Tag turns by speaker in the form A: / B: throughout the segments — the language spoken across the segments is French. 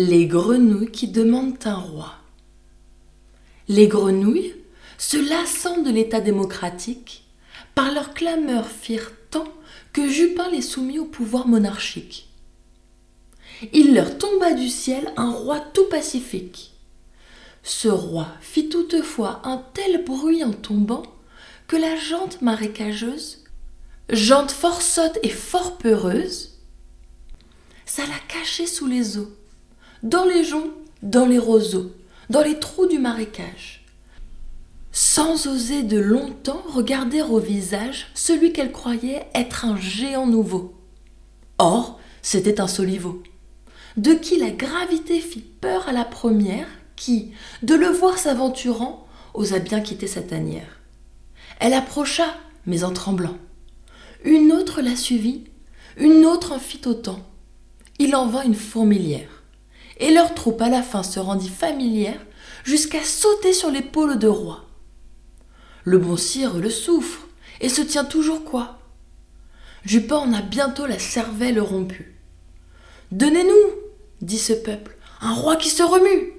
A: Les grenouilles qui demandent un roi. Les grenouilles, se lassant de l'État démocratique, par leur clameur firent tant que Jupin les soumit au pouvoir monarchique. Il leur tomba du ciel un roi tout pacifique. Ce roi fit toutefois un tel bruit en tombant que la jante marécageuse, jante fort sotte et fort peureuse, s'alla cacher sous les eaux, dans les joncs, dans les roseaux, dans les trous du marécage, sans oser de longtemps regarder au visage celui qu'elle croyait être un géant nouveau. Or, c'était un soliveau, de qui la gravité fit peur à la première, qui, de le voir s'aventurant, osa bien quitter sa tanière. Elle approcha, mais en tremblant. Une autre la suivit, une autre en fit autant. Il en vint une fourmilière. Et leur troupe à la fin se rendit familière jusqu'à sauter sur l'épaule de roi. Le bon sire le souffre et se tient toujours quoi? Jupin en a bientôt la cervelle rompue. Donnez-nous, dit ce peuple, un roi qui se remue.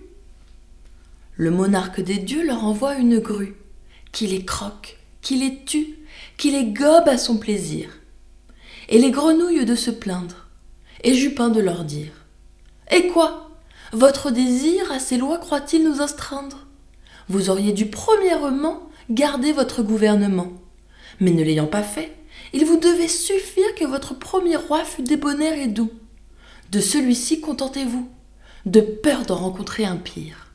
A: Le monarque des dieux leur envoie une grue qui les croque qui les tue, qui les gobe à son plaisir. Et les grenouilles de se plaindre, et Jupin de leur dire Et quoi? Votre désir à ces lois croit-il nous astreindre? Vous auriez dû premièrement garder votre gouvernement. Mais ne l'ayant pas fait, il vous devait suffire que votre premier roi fût débonnaire et doux. De celui-ci contentez-vous, de peur d'en rencontrer un pire.